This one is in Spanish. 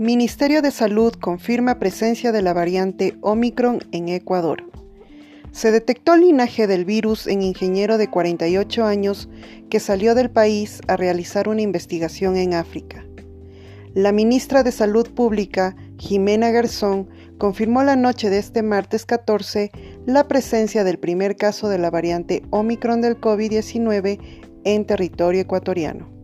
Ministerio de Salud confirma presencia de la variante Omicron en Ecuador. Se detectó el linaje del virus en ingeniero de 48 años que salió del país a realizar una investigación en África. La ministra de Salud Pública, Jimena Garzón, confirmó la noche de este martes 14 la presencia del primer caso de la variante Omicron del COVID-19 en territorio ecuatoriano.